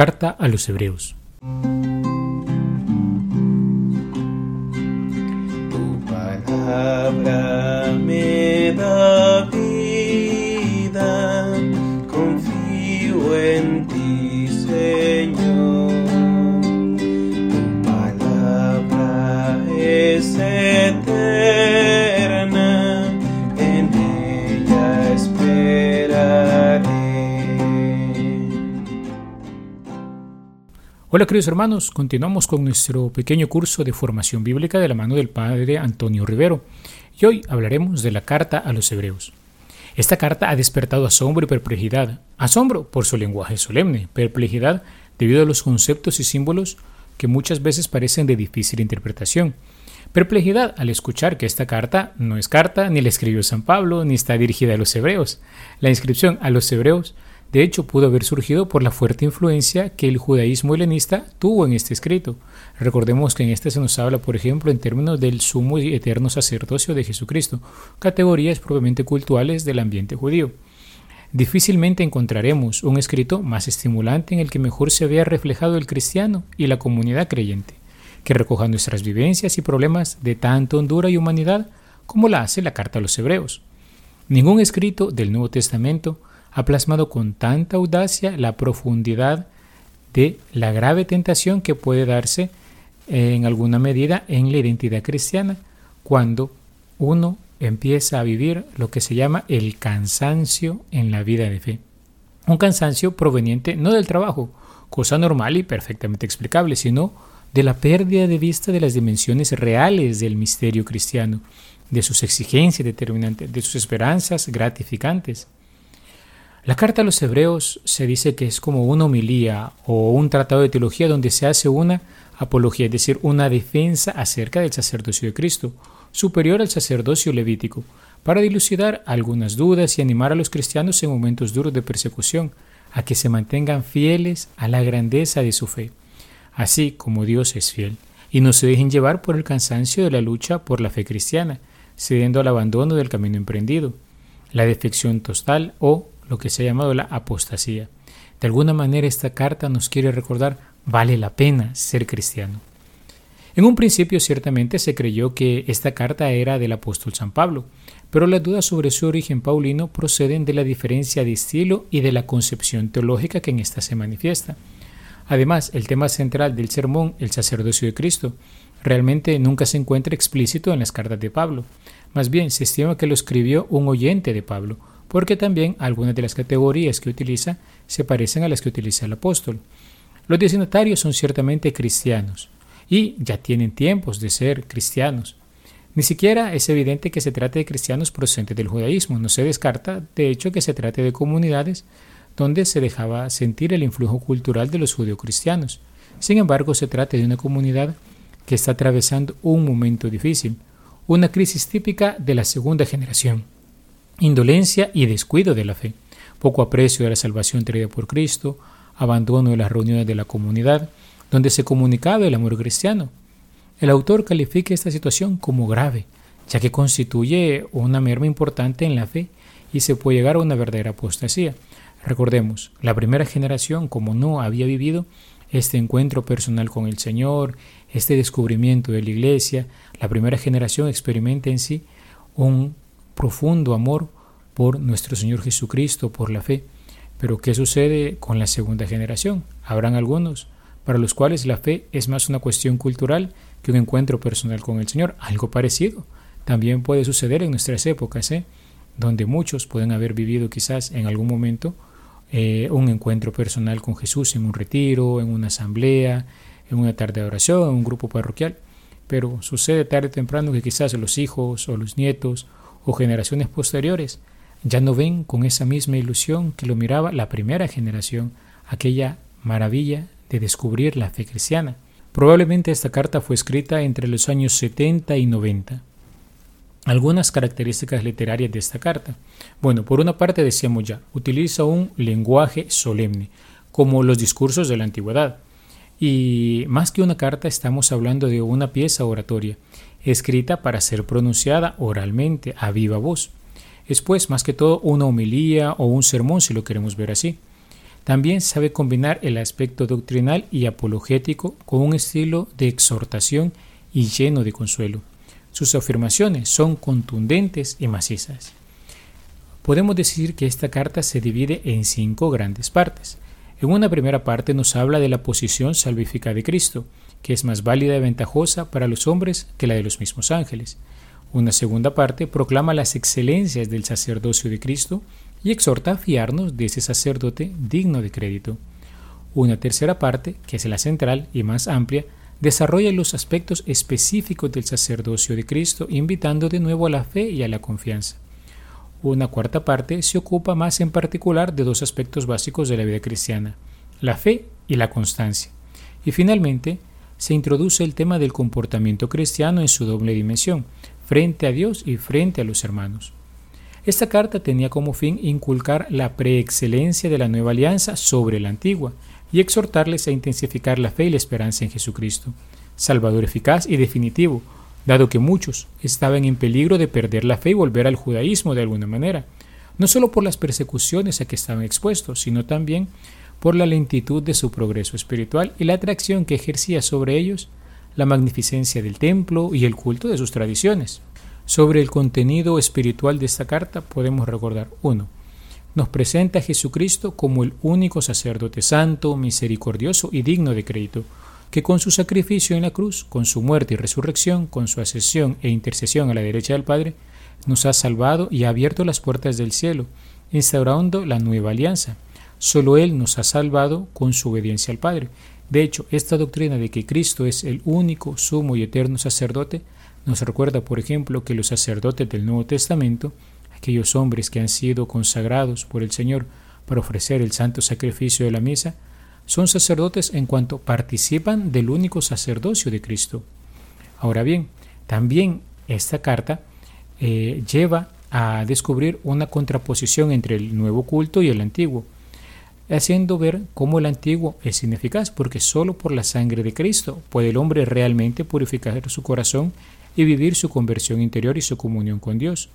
Carta a los Hebreos. Hola queridos hermanos, continuamos con nuestro pequeño curso de formación bíblica de la mano del Padre Antonio Rivero y hoy hablaremos de la carta a los Hebreos. Esta carta ha despertado asombro y perplejidad. Asombro por su lenguaje solemne, perplejidad debido a los conceptos y símbolos que muchas veces parecen de difícil interpretación. Perplejidad al escuchar que esta carta no es carta, ni la escribió San Pablo, ni está dirigida a los hebreos. La inscripción a los hebreos de hecho, pudo haber surgido por la fuerte influencia que el judaísmo helenista tuvo en este escrito. Recordemos que en este se nos habla, por ejemplo, en términos del sumo y eterno sacerdocio de Jesucristo, categorías propiamente culturales del ambiente judío. Difícilmente encontraremos un escrito más estimulante en el que mejor se vea reflejado el cristiano y la comunidad creyente, que recoja nuestras vivencias y problemas de tanta hondura y humanidad como la hace la carta a los hebreos. Ningún escrito del Nuevo Testamento ha plasmado con tanta audacia la profundidad de la grave tentación que puede darse en alguna medida en la identidad cristiana cuando uno empieza a vivir lo que se llama el cansancio en la vida de fe. Un cansancio proveniente no del trabajo, cosa normal y perfectamente explicable, sino de la pérdida de vista de las dimensiones reales del misterio cristiano, de sus exigencias determinantes, de sus esperanzas gratificantes. La carta a los hebreos se dice que es como una homilía o un tratado de teología donde se hace una apología, es decir, una defensa acerca del sacerdocio de Cristo, superior al sacerdocio levítico, para dilucidar algunas dudas y animar a los cristianos en momentos duros de persecución a que se mantengan fieles a la grandeza de su fe, así como Dios es fiel, y no se dejen llevar por el cansancio de la lucha por la fe cristiana, cediendo al abandono del camino emprendido, la defección total o lo que se ha llamado la apostasía. De alguna manera esta carta nos quiere recordar vale la pena ser cristiano. En un principio ciertamente se creyó que esta carta era del apóstol San Pablo, pero las dudas sobre su origen paulino proceden de la diferencia de estilo y de la concepción teológica que en ésta se manifiesta. Además, el tema central del sermón, el sacerdocio de Cristo, realmente nunca se encuentra explícito en las cartas de Pablo. Más bien, se estima que lo escribió un oyente de Pablo, porque también algunas de las categorías que utiliza se parecen a las que utiliza el apóstol. Los destinatarios son ciertamente cristianos y ya tienen tiempos de ser cristianos. Ni siquiera es evidente que se trate de cristianos procedentes del judaísmo, no se descarta, de hecho, que se trate de comunidades donde se dejaba sentir el influjo cultural de los judeocristianos. Sin embargo, se trata de una comunidad que está atravesando un momento difícil, una crisis típica de la segunda generación indolencia y descuido de la fe, poco aprecio de la salvación traída por Cristo, abandono de las reuniones de la comunidad, donde se comunicaba el amor cristiano. El autor califica esta situación como grave, ya que constituye una merma importante en la fe y se puede llegar a una verdadera apostasía. Recordemos, la primera generación, como no había vivido este encuentro personal con el Señor, este descubrimiento de la Iglesia, la primera generación experimenta en sí un profundo amor por nuestro Señor Jesucristo, por la fe. Pero ¿qué sucede con la segunda generación? Habrán algunos para los cuales la fe es más una cuestión cultural que un encuentro personal con el Señor. Algo parecido también puede suceder en nuestras épocas, ¿eh? donde muchos pueden haber vivido quizás en algún momento eh, un encuentro personal con Jesús en un retiro, en una asamblea, en una tarde de oración, en un grupo parroquial. Pero sucede tarde o temprano que quizás los hijos o los nietos o generaciones posteriores ya no ven con esa misma ilusión que lo miraba la primera generación, aquella maravilla de descubrir la fe cristiana. Probablemente esta carta fue escrita entre los años 70 y 90. Algunas características literarias de esta carta. Bueno, por una parte decíamos ya, utiliza un lenguaje solemne, como los discursos de la antigüedad. Y más que una carta estamos hablando de una pieza oratoria, escrita para ser pronunciada oralmente, a viva voz. Es pues más que todo una homilía o un sermón si lo queremos ver así. También sabe combinar el aspecto doctrinal y apologético con un estilo de exhortación y lleno de consuelo. Sus afirmaciones son contundentes y macizas. Podemos decir que esta carta se divide en cinco grandes partes. En una primera parte nos habla de la posición salvífica de Cristo, que es más válida y ventajosa para los hombres que la de los mismos ángeles. Una segunda parte proclama las excelencias del sacerdocio de Cristo y exhorta a fiarnos de ese sacerdote digno de crédito. Una tercera parte, que es la central y más amplia, desarrolla los aspectos específicos del sacerdocio de Cristo, invitando de nuevo a la fe y a la confianza. Una cuarta parte se ocupa más en particular de dos aspectos básicos de la vida cristiana, la fe y la constancia. Y finalmente, se introduce el tema del comportamiento cristiano en su doble dimensión, frente a Dios y frente a los hermanos. Esta carta tenía como fin inculcar la preexcelencia de la nueva alianza sobre la antigua y exhortarles a intensificar la fe y la esperanza en Jesucristo, Salvador eficaz y definitivo, dado que muchos estaban en peligro de perder la fe y volver al judaísmo de alguna manera, no solo por las persecuciones a que estaban expuestos, sino también por la lentitud de su progreso espiritual y la atracción que ejercía sobre ellos la magnificencia del templo y el culto de sus tradiciones. Sobre el contenido espiritual de esta carta podemos recordar 1. Nos presenta a Jesucristo como el único sacerdote santo, misericordioso y digno de crédito, que con su sacrificio en la cruz, con su muerte y resurrección, con su ascensión e intercesión a la derecha del Padre, nos ha salvado y ha abierto las puertas del cielo, instaurando la nueva alianza. Solo Él nos ha salvado con su obediencia al Padre. De hecho, esta doctrina de que Cristo es el único, sumo y eterno sacerdote nos recuerda, por ejemplo, que los sacerdotes del Nuevo Testamento, aquellos hombres que han sido consagrados por el Señor para ofrecer el santo sacrificio de la misa, son sacerdotes en cuanto participan del único sacerdocio de Cristo. Ahora bien, también esta carta eh, lleva a descubrir una contraposición entre el nuevo culto y el antiguo, haciendo ver cómo el antiguo es ineficaz, porque solo por la sangre de Cristo puede el hombre realmente purificar su corazón y vivir su conversión interior y su comunión con Dios.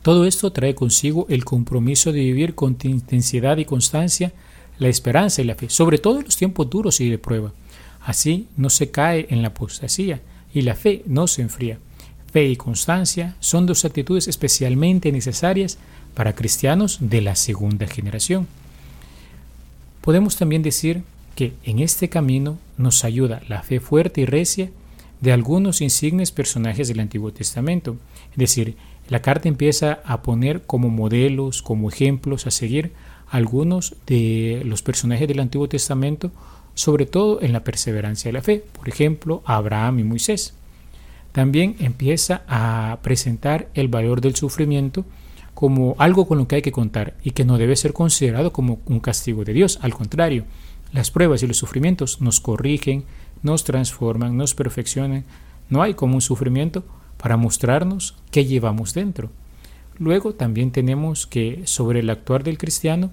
Todo esto trae consigo el compromiso de vivir con intensidad y constancia la esperanza y la fe, sobre todo en los tiempos duros y de prueba. Así no se cae en la apostasía y la fe no se enfría. Fe y constancia son dos actitudes especialmente necesarias para cristianos de la segunda generación. Podemos también decir que en este camino nos ayuda la fe fuerte y recia de algunos insignes personajes del Antiguo Testamento. Es decir, la carta empieza a poner como modelos, como ejemplos a seguir algunos de los personajes del Antiguo Testamento, sobre todo en la perseverancia de la fe, por ejemplo, Abraham y Moisés. También empieza a presentar el valor del sufrimiento como algo con lo que hay que contar y que no debe ser considerado como un castigo de Dios. Al contrario, las pruebas y los sufrimientos nos corrigen, nos transforman, nos perfeccionan. No hay como un sufrimiento para mostrarnos qué llevamos dentro. Luego también tenemos que sobre el actuar del cristiano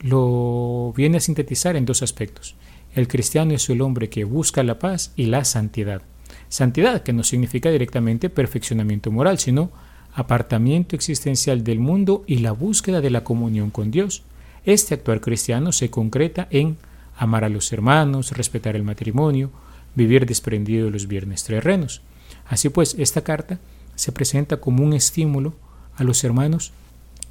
lo viene a sintetizar en dos aspectos. El cristiano es el hombre que busca la paz y la santidad. Santidad que no significa directamente perfeccionamiento moral, sino apartamiento existencial del mundo y la búsqueda de la comunión con Dios. Este actuar cristiano se concreta en amar a los hermanos, respetar el matrimonio, vivir desprendido de los bienes terrenos. Así pues, esta carta se presenta como un estímulo a los hermanos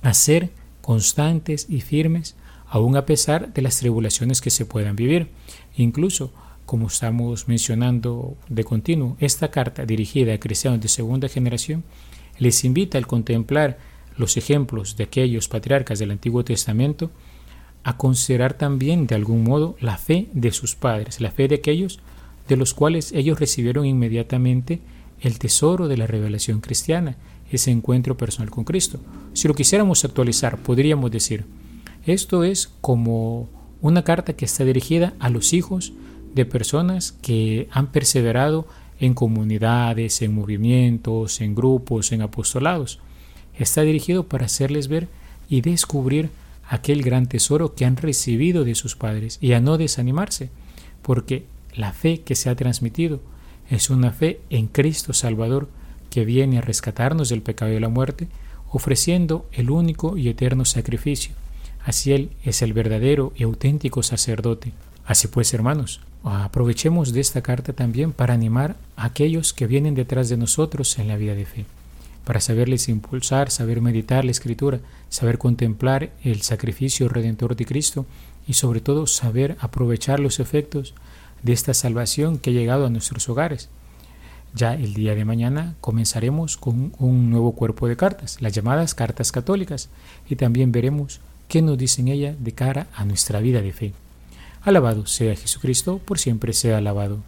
a ser constantes y firmes aun a pesar de las tribulaciones que se puedan vivir. Incluso, como estamos mencionando de continuo, esta carta dirigida a cristianos de segunda generación les invita al contemplar los ejemplos de aquellos patriarcas del Antiguo Testamento, a considerar también de algún modo la fe de sus padres, la fe de aquellos de los cuales ellos recibieron inmediatamente el tesoro de la revelación cristiana, ese encuentro personal con Cristo. Si lo quisiéramos actualizar, podríamos decir, esto es como una carta que está dirigida a los hijos de personas que han perseverado en comunidades, en movimientos, en grupos, en apostolados. Está dirigido para hacerles ver y descubrir aquel gran tesoro que han recibido de sus padres y a no desanimarse, porque la fe que se ha transmitido es una fe en Cristo Salvador que viene a rescatarnos del pecado y la muerte, ofreciendo el único y eterno sacrificio Así Él es el verdadero y auténtico sacerdote. Así pues, hermanos, aprovechemos de esta carta también para animar a aquellos que vienen detrás de nosotros en la vida de fe, para saberles impulsar, saber meditar la escritura, saber contemplar el sacrificio redentor de Cristo y sobre todo saber aprovechar los efectos de esta salvación que ha llegado a nuestros hogares. Ya el día de mañana comenzaremos con un nuevo cuerpo de cartas, las llamadas cartas católicas, y también veremos qué nos dicen ella de cara a nuestra vida de fe. Alabado sea Jesucristo, por siempre sea alabado.